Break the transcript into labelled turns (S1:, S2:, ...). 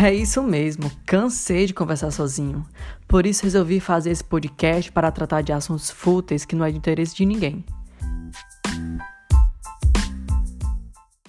S1: É isso mesmo, cansei de conversar sozinho. Por isso resolvi fazer esse podcast para tratar de assuntos fúteis que não é de interesse de ninguém.